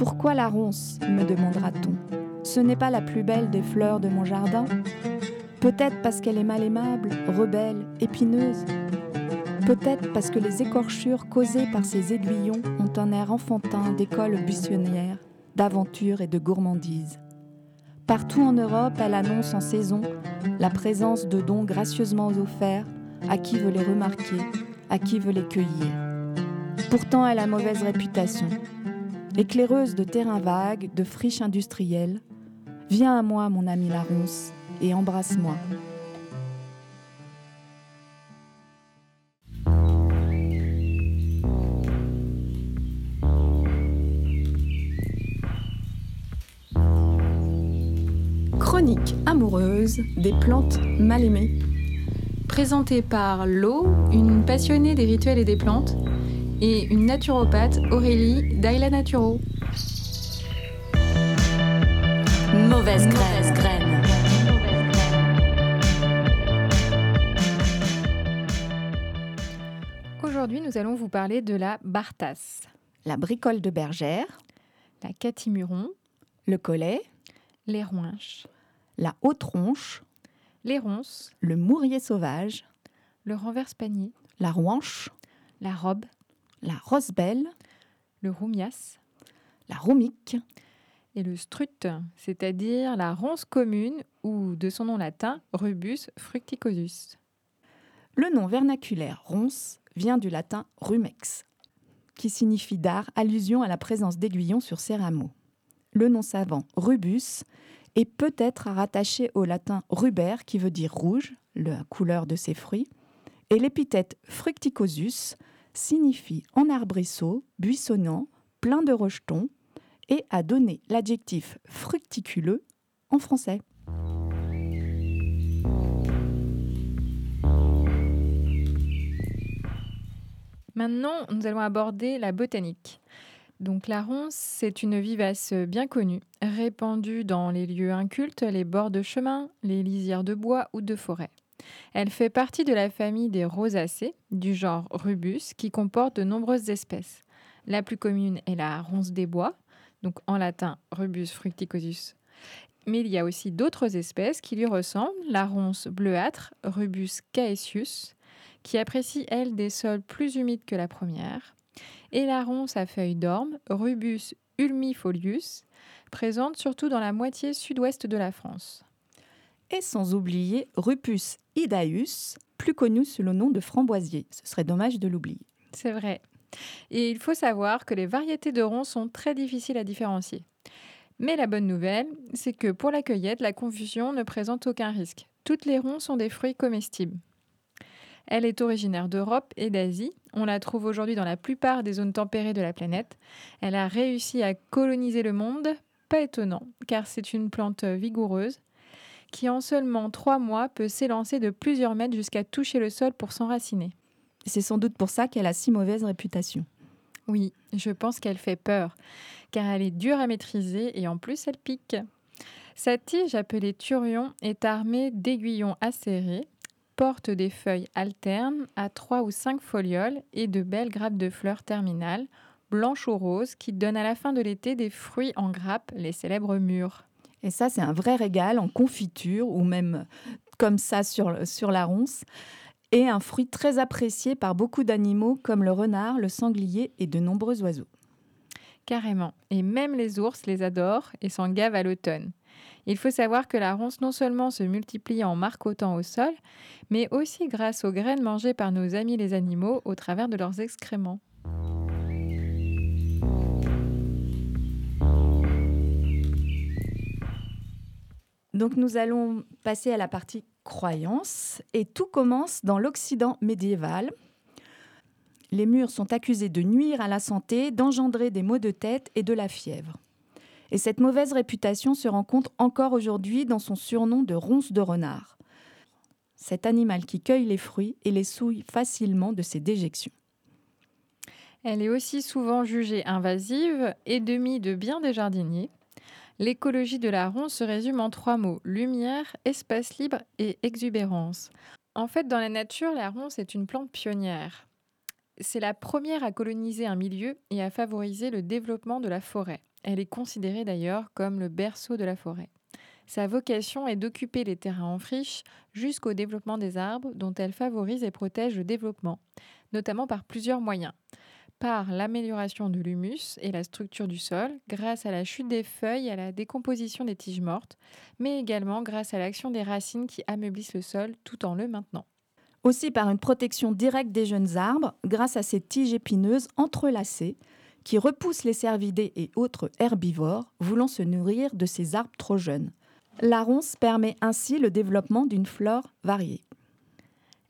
Pourquoi la ronce me demandera-t-on. Ce n'est pas la plus belle des fleurs de mon jardin Peut-être parce qu'elle est mal aimable, rebelle, épineuse. Peut-être parce que les écorchures causées par ces aiguillons ont un air enfantin d'école buissonnière, d'aventure et de gourmandise. Partout en Europe, elle annonce en saison la présence de dons gracieusement offerts à qui veut les remarquer, à qui veut les cueillir. Pourtant, elle a mauvaise réputation. Éclaireuse de terrains vagues, de friches industrielles, viens à moi, mon ami la ronce, et embrasse-moi. Chronique amoureuse des plantes mal aimées. Présentée par Lo, une passionnée des rituels et des plantes, et une naturopathe, Aurélie d'Aila Naturo. Mauvaise graine. Aujourd'hui, nous allons vous parler de la bartasse, La bricole de bergère, la catimuron, le collet, les rouinches, la haute ronche, les ronces, le mourier sauvage, le renverse-panier, la rouanche, la robe, la rosebelle, le roumias la roumique, et le strut, c'est-à-dire la ronce commune ou de son nom latin Rubus fructicosus. Le nom vernaculaire ronce vient du latin rumex, qui signifie dard, allusion à la présence d'aiguillons sur ses rameaux. Le nom savant rubus est peut-être à rattacher au latin ruber, qui veut dire rouge, la couleur de ses fruits, et l'épithète fructicosus signifie en arbrisseau, buissonnant, plein de rejetons, et a donné l'adjectif fructiculeux en français. Maintenant, nous allons aborder la botanique. Donc la ronce, c'est une vivace bien connue, répandue dans les lieux incultes, les bords de chemin, les lisières de bois ou de forêt. Elle fait partie de la famille des rosacées, du genre Rubus, qui comporte de nombreuses espèces. La plus commune est la ronce des bois, donc en latin Rubus fructicosus. Mais il y a aussi d'autres espèces qui lui ressemblent, la ronce bleuâtre, Rubus caesius, qui apprécie, elle, des sols plus humides que la première, et la ronce à feuilles d'orme, Rubus ulmifolius, présente surtout dans la moitié sud-ouest de la France. Et sans oublier Rupus idaeus, plus connu sous le nom de framboisier. Ce serait dommage de l'oublier. C'est vrai. Et il faut savoir que les variétés de ronces sont très difficiles à différencier. Mais la bonne nouvelle, c'est que pour la cueillette, la confusion ne présente aucun risque. Toutes les ronces sont des fruits comestibles. Elle est originaire d'Europe et d'Asie. On la trouve aujourd'hui dans la plupart des zones tempérées de la planète. Elle a réussi à coloniser le monde, pas étonnant, car c'est une plante vigoureuse qui en seulement trois mois peut s'élancer de plusieurs mètres jusqu'à toucher le sol pour s'enraciner. C'est sans doute pour ça qu'elle a si mauvaise réputation. Oui, je pense qu'elle fait peur, car elle est dure à maîtriser et en plus elle pique. Sa tige, appelée turion, est armée d'aiguillons acérés, porte des feuilles alternes à trois ou cinq folioles et de belles grappes de fleurs terminales, blanches ou roses, qui donnent à la fin de l'été des fruits en grappes, les célèbres mûres. Et ça, c'est un vrai régal en confiture ou même comme ça sur, sur la ronce. Et un fruit très apprécié par beaucoup d'animaux comme le renard, le sanglier et de nombreux oiseaux. Carrément. Et même les ours les adorent et s'en gavent à l'automne. Il faut savoir que la ronce non seulement se multiplie en marcotant au sol, mais aussi grâce aux graines mangées par nos amis les animaux au travers de leurs excréments. Nous allons passer à la partie croyance et tout commence dans l'Occident médiéval. Les murs sont accusés de nuire à la santé, d'engendrer des maux de tête et de la fièvre. Et cette mauvaise réputation se rencontre encore aujourd'hui dans son surnom de ronce de renard. Cet animal qui cueille les fruits et les souille facilement de ses déjections. Elle est aussi souvent jugée invasive et demie de bien des jardiniers. L'écologie de la ronce se résume en trois mots lumière, espace libre et exubérance. En fait, dans la nature, la ronce est une plante pionnière. C'est la première à coloniser un milieu et à favoriser le développement de la forêt. Elle est considérée d'ailleurs comme le berceau de la forêt. Sa vocation est d'occuper les terrains en friche jusqu'au développement des arbres dont elle favorise et protège le développement, notamment par plusieurs moyens. Par l'amélioration de l'humus et la structure du sol, grâce à la chute des feuilles et à la décomposition des tiges mortes, mais également grâce à l'action des racines qui ameublissent le sol tout en le maintenant. Aussi par une protection directe des jeunes arbres, grâce à ces tiges épineuses entrelacées qui repoussent les cervidés et autres herbivores voulant se nourrir de ces arbres trop jeunes. La ronce permet ainsi le développement d'une flore variée.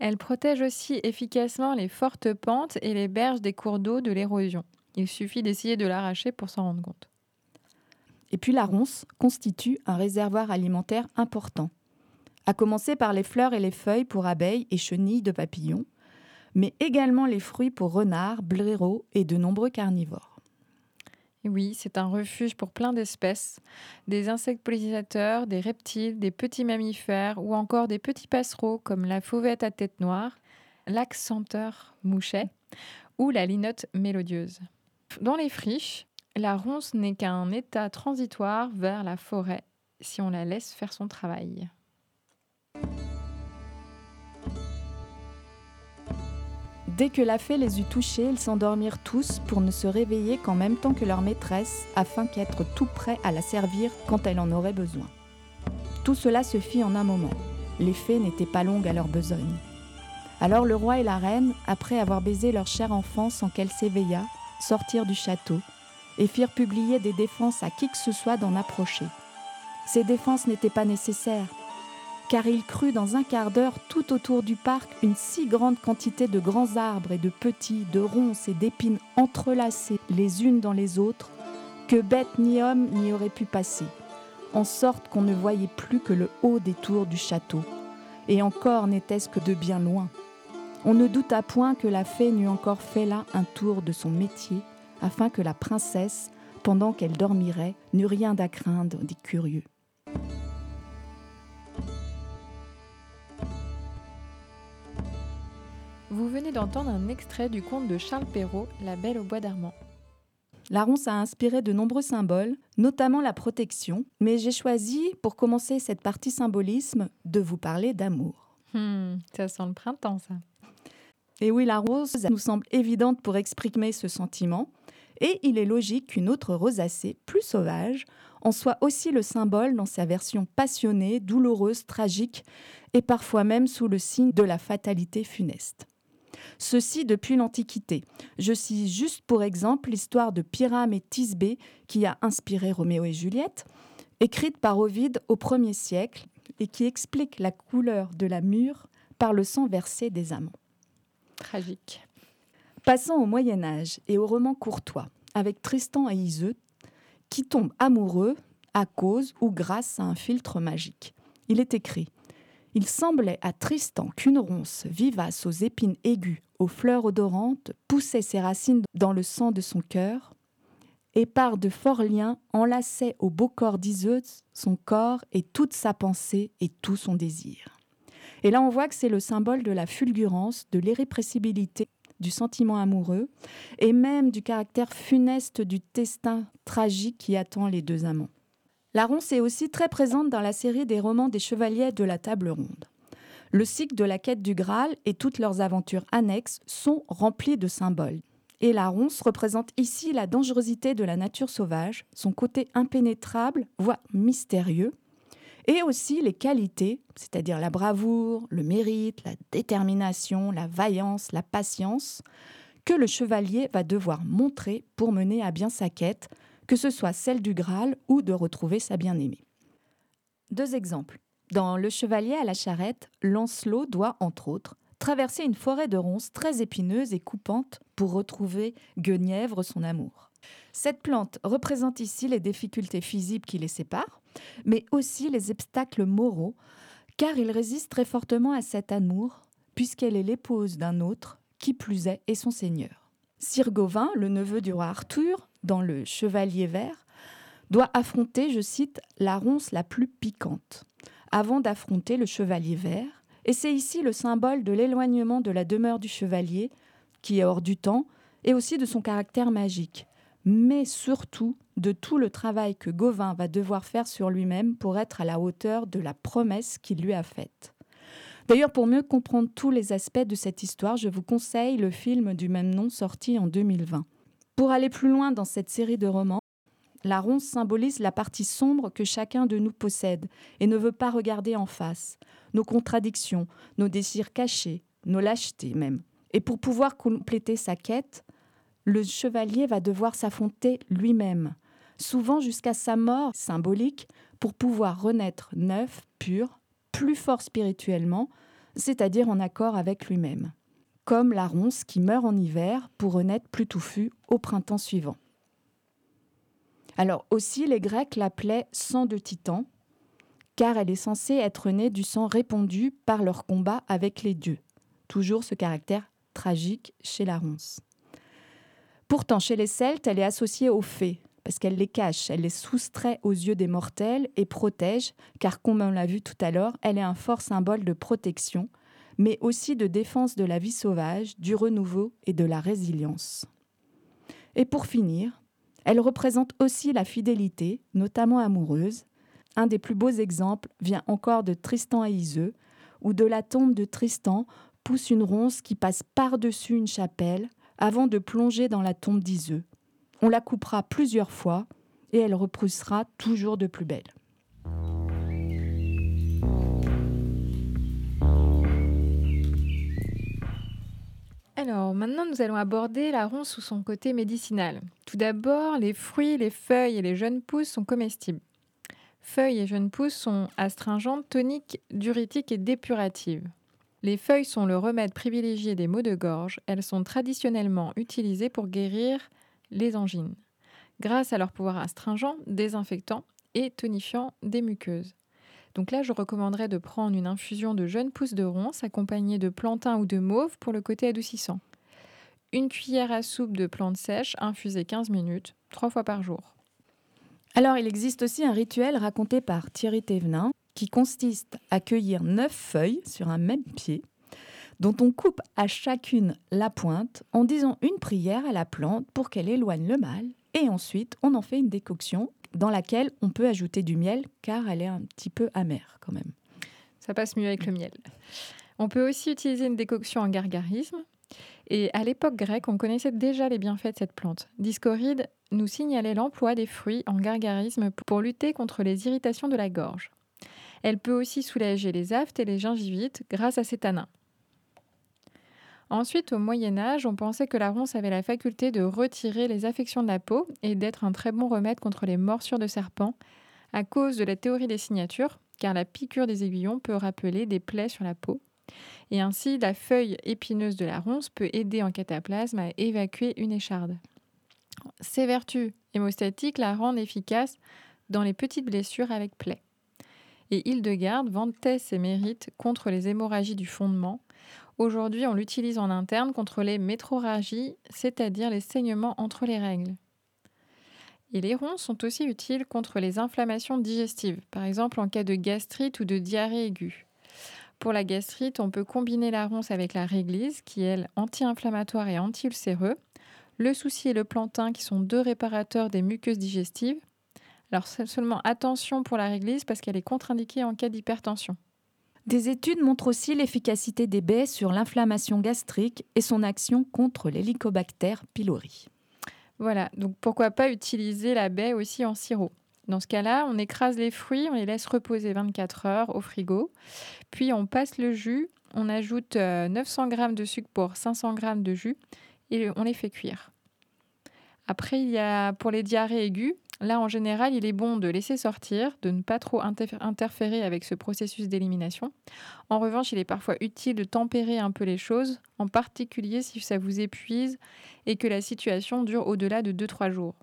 Elle protège aussi efficacement les fortes pentes et les berges des cours d'eau de l'érosion. Il suffit d'essayer de l'arracher pour s'en rendre compte. Et puis la ronce constitue un réservoir alimentaire important, à commencer par les fleurs et les feuilles pour abeilles et chenilles de papillons, mais également les fruits pour renards, blaireaux et de nombreux carnivores. Oui, c'est un refuge pour plein d'espèces, des insectes pollinisateurs, des reptiles, des petits mammifères ou encore des petits passereaux comme la fauvette à tête noire, l'accenteur mouchet ou la linotte mélodieuse. Dans les friches, la ronce n'est qu'un état transitoire vers la forêt si on la laisse faire son travail. Dès que la fée les eut touchés, ils s'endormirent tous pour ne se réveiller qu'en même temps que leur maîtresse, afin qu'être tout prêt à la servir quand elle en aurait besoin. Tout cela se fit en un moment. Les fées n'étaient pas longues à leur besogne. Alors le roi et la reine, après avoir baisé leur cher enfant sans qu'elle s'éveillât, sortirent du château et firent publier des défenses à qui que ce soit d'en approcher. Ces défenses n'étaient pas nécessaires, car il crut dans un quart d'heure tout autour du parc une si grande quantité de grands arbres et de petits, de ronces et d'épines entrelacées les unes dans les autres, que bête ni homme n'y aurait pu passer, en sorte qu'on ne voyait plus que le haut des tours du château, et encore n'était-ce que de bien loin. On ne douta point que la fée n'eût encore fait là un tour de son métier, afin que la princesse, pendant qu'elle dormirait, n'eût rien à craindre des curieux. Vous venez d'entendre un extrait du conte de Charles Perrault, La Belle au bois d'Armand. La ronce a inspiré de nombreux symboles, notamment la protection, mais j'ai choisi, pour commencer cette partie symbolisme, de vous parler d'amour. Hmm, ça sent le printemps, ça. Et oui, la rose nous semble évidente pour exprimer ce sentiment, et il est logique qu'une autre rosacée, plus sauvage, en soit aussi le symbole dans sa version passionnée, douloureuse, tragique, et parfois même sous le signe de la fatalité funeste. Ceci depuis l'Antiquité. Je cite juste pour exemple l'histoire de Pyrame et Thisbé qui a inspiré Roméo et Juliette, écrite par Ovide au 1er siècle et qui explique la couleur de la mûre par le sang versé des amants. Tragique. Passons au Moyen Âge et au roman courtois, avec Tristan et Iseux, qui tombent amoureux à cause ou grâce à un filtre magique. Il est écrit il semblait à Tristan qu'une ronce vivace aux épines aiguës, aux fleurs odorantes, poussait ses racines dans le sang de son cœur, et par de forts liens enlaçait au beau corps d'Iseuse son corps et toute sa pensée et tout son désir. Et là, on voit que c'est le symbole de la fulgurance, de l'irrépressibilité du sentiment amoureux, et même du caractère funeste du destin tragique qui attend les deux amants. La ronce est aussi très présente dans la série des romans des chevaliers de la table ronde. Le cycle de la quête du Graal et toutes leurs aventures annexes sont remplis de symboles. Et la ronce représente ici la dangerosité de la nature sauvage, son côté impénétrable, voire mystérieux, et aussi les qualités, c'est-à-dire la bravoure, le mérite, la détermination, la vaillance, la patience, que le chevalier va devoir montrer pour mener à bien sa quête, que ce soit celle du Graal ou de retrouver sa bien-aimée. Deux exemples. Dans Le Chevalier à la charrette, Lancelot doit, entre autres, traverser une forêt de ronces très épineuse et coupante pour retrouver Guenièvre, son amour. Cette plante représente ici les difficultés physiques qui les séparent, mais aussi les obstacles moraux, car il résiste très fortement à cet amour, puisqu'elle est l'épouse d'un autre, qui plus est, est son seigneur. Sir Gauvin, le neveu du roi Arthur, dans Le Chevalier vert, doit affronter, je cite, la ronce la plus piquante, avant d'affronter le chevalier vert, et c'est ici le symbole de l'éloignement de la demeure du chevalier, qui est hors du temps, et aussi de son caractère magique, mais surtout de tout le travail que Gauvin va devoir faire sur lui-même pour être à la hauteur de la promesse qu'il lui a faite. D'ailleurs, pour mieux comprendre tous les aspects de cette histoire, je vous conseille le film du même nom sorti en 2020. Pour aller plus loin dans cette série de romans, la ronce symbolise la partie sombre que chacun de nous possède et ne veut pas regarder en face, nos contradictions, nos désirs cachés, nos lâchetés même. Et pour pouvoir compléter sa quête, le chevalier va devoir s'affronter lui-même, souvent jusqu'à sa mort symbolique, pour pouvoir renaître neuf, pur, plus fort spirituellement, c'est-à-dire en accord avec lui-même. Comme la ronce qui meurt en hiver pour renaître plus touffu au printemps suivant. Alors aussi, les Grecs l'appelaient sang de titan, car elle est censée être née du sang répandu par leur combat avec les dieux. Toujours ce caractère tragique chez la ronce. Pourtant, chez les Celtes, elle est associée aux fées, parce qu'elle les cache, elle les soustrait aux yeux des mortels et protège, car comme on l'a vu tout à l'heure, elle est un fort symbole de protection, mais aussi de défense de la vie sauvage, du renouveau et de la résilience. Et pour finir, elle représente aussi la fidélité, notamment amoureuse. Un des plus beaux exemples vient encore de Tristan et Iseux, où de la tombe de Tristan pousse une ronce qui passe par-dessus une chapelle avant de plonger dans la tombe d'Iseux. On la coupera plusieurs fois et elle repoussera toujours de plus belle. Alors maintenant, nous allons aborder la ronce sous son côté médicinal. Tout d'abord, les fruits, les feuilles et les jeunes pousses sont comestibles. Feuilles et jeunes pousses sont astringentes, toniques, diurétiques et dépuratives. Les feuilles sont le remède privilégié des maux de gorge. Elles sont traditionnellement utilisées pour guérir les angines, grâce à leur pouvoir astringent, désinfectant et tonifiant des muqueuses. Donc là, je recommanderais de prendre une infusion de jeunes pousses de ronces accompagnée de plantain ou de mauve pour le côté adoucissant. Une cuillère à soupe de plantes sèches infusée 15 minutes, trois fois par jour. Alors, il existe aussi un rituel raconté par Thierry Thévenin qui consiste à cueillir neuf feuilles sur un même pied, dont on coupe à chacune la pointe en disant une prière à la plante pour qu'elle éloigne le mal, et ensuite on en fait une décoction dans laquelle on peut ajouter du miel car elle est un petit peu amère quand même. Ça passe mieux avec le miel. On peut aussi utiliser une décoction en gargarisme. Et à l'époque grecque, on connaissait déjà les bienfaits de cette plante. Discoride nous signalait l'emploi des fruits en gargarisme pour lutter contre les irritations de la gorge. Elle peut aussi soulager les aphtes et les gingivites grâce à ses tanins. Ensuite, au Moyen Âge, on pensait que la ronce avait la faculté de retirer les affections de la peau et d'être un très bon remède contre les morsures de serpents à cause de la théorie des signatures, car la piqûre des aiguillons peut rappeler des plaies sur la peau. Et ainsi, la feuille épineuse de la ronce peut aider en cataplasme à évacuer une écharde. Ses vertus hémostatiques la rendent efficace dans les petites blessures avec plaies. Et Hildegarde vantait ses mérites contre les hémorragies du fondement. Aujourd'hui, on l'utilise en interne contre les métroragies, c'est-à-dire les saignements entre les règles. Et les ronces sont aussi utiles contre les inflammations digestives, par exemple en cas de gastrite ou de diarrhée aiguë. Pour la gastrite, on peut combiner la ronce avec la réglise, qui est anti-inflammatoire et anti-ulcéreux, le souci et le plantain, qui sont deux réparateurs des muqueuses digestives, alors seulement attention pour la réglisse parce qu'elle est contre-indiquée en cas d'hypertension. Des études montrent aussi l'efficacité des baies sur l'inflammation gastrique et son action contre l'hélicobacter pylori. Voilà, donc pourquoi pas utiliser la baie aussi en sirop? Dans ce cas-là, on écrase les fruits, on les laisse reposer 24 heures au frigo, puis on passe le jus, on ajoute 900 euh, g de sucre pour 500 g de jus et on les fait cuire. Après, il y a pour les diarrhées aiguës, Là, en général, il est bon de laisser sortir, de ne pas trop interférer avec ce processus d'élimination. En revanche, il est parfois utile de tempérer un peu les choses, en particulier si ça vous épuise et que la situation dure au-delà de 2-3 jours.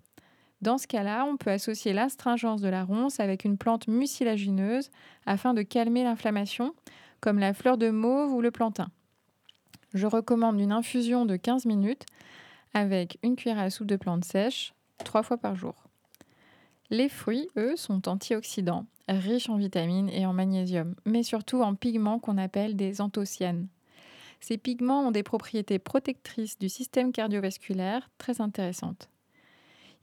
Dans ce cas-là, on peut associer l'astringence de la ronce avec une plante mucilagineuse afin de calmer l'inflammation, comme la fleur de mauve ou le plantain. Je recommande une infusion de 15 minutes avec une cuillère à soupe de plantes sèches trois fois par jour. Les fruits, eux, sont antioxydants, riches en vitamines et en magnésium, mais surtout en pigments qu'on appelle des anthocyanes. Ces pigments ont des propriétés protectrices du système cardiovasculaire très intéressantes.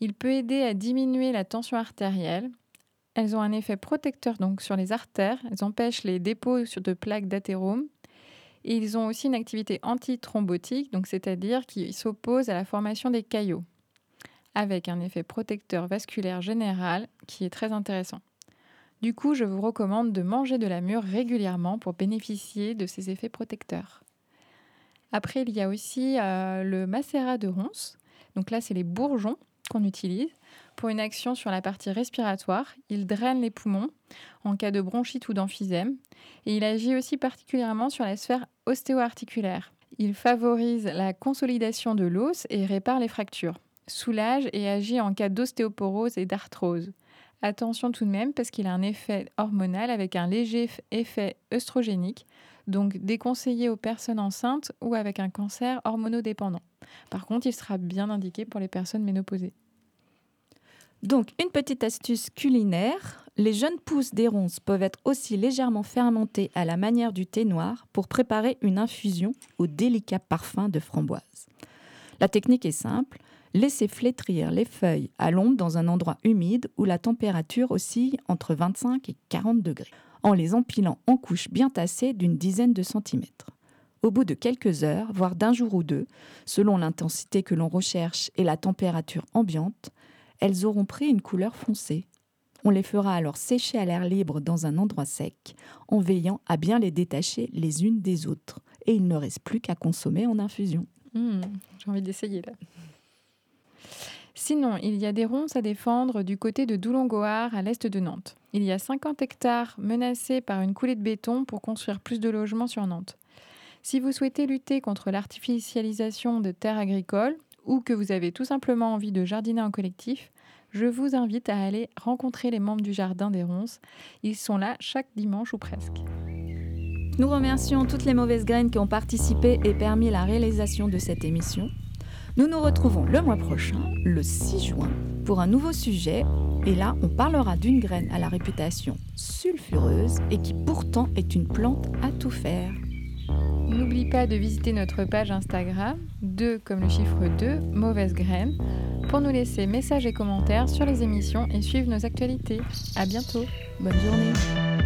Il peut aider à diminuer la tension artérielle. Elles ont un effet protecteur donc sur les artères. Elles empêchent les dépôts de plaques d'athérome. Et ils ont aussi une activité antithrombotique, donc c'est-à-dire qu'ils s'opposent à la formation des caillots, avec un effet protecteur vasculaire général qui est très intéressant. Du coup, je vous recommande de manger de la mûre régulièrement pour bénéficier de ces effets protecteurs. Après, il y a aussi euh, le macérat de ronces. Donc là, c'est les bourgeons qu'on utilise pour une action sur la partie respiratoire. Il draine les poumons en cas de bronchite ou d'emphysème. Et il agit aussi particulièrement sur la sphère ostéo-articulaire. Il favorise la consolidation de l'os et répare les fractures. Soulage et agit en cas d'ostéoporose et d'arthrose. Attention tout de même parce qu'il a un effet hormonal avec un léger effet œstrogénique, donc déconseillé aux personnes enceintes ou avec un cancer hormonodépendant. Par contre, il sera bien indiqué pour les personnes ménopausées. Donc, une petite astuce culinaire. Les jeunes pousses des ronces peuvent être aussi légèrement fermentées à la manière du thé noir pour préparer une infusion au délicat parfum de framboise. La technique est simple. Laissez flétrir les feuilles à l'ombre dans un endroit humide où la température oscille entre 25 et 40 degrés, en les empilant en couches bien tassées d'une dizaine de centimètres. Au bout de quelques heures, voire d'un jour ou deux, selon l'intensité que l'on recherche et la température ambiante, elles auront pris une couleur foncée. On les fera alors sécher à l'air libre dans un endroit sec, en veillant à bien les détacher les unes des autres. Et il ne reste plus qu'à consommer en infusion. Mmh, j'ai envie d'essayer là. Sinon, il y a des ronces à défendre du côté de Doulongoar, à l'est de Nantes. Il y a 50 hectares menacés par une coulée de béton pour construire plus de logements sur Nantes. Si vous souhaitez lutter contre l'artificialisation de terres agricoles ou que vous avez tout simplement envie de jardiner en collectif, je vous invite à aller rencontrer les membres du Jardin des Ronces. Ils sont là chaque dimanche ou presque. Nous remercions toutes les mauvaises graines qui ont participé et permis la réalisation de cette émission. Nous nous retrouvons le mois prochain, le 6 juin, pour un nouveau sujet. Et là, on parlera d'une graine à la réputation sulfureuse et qui pourtant est une plante à tout faire. N'oublie pas de visiter notre page Instagram, 2 comme le chiffre 2, mauvaise graine, pour nous laisser messages et commentaires sur les émissions et suivre nos actualités. À bientôt. Bonne journée.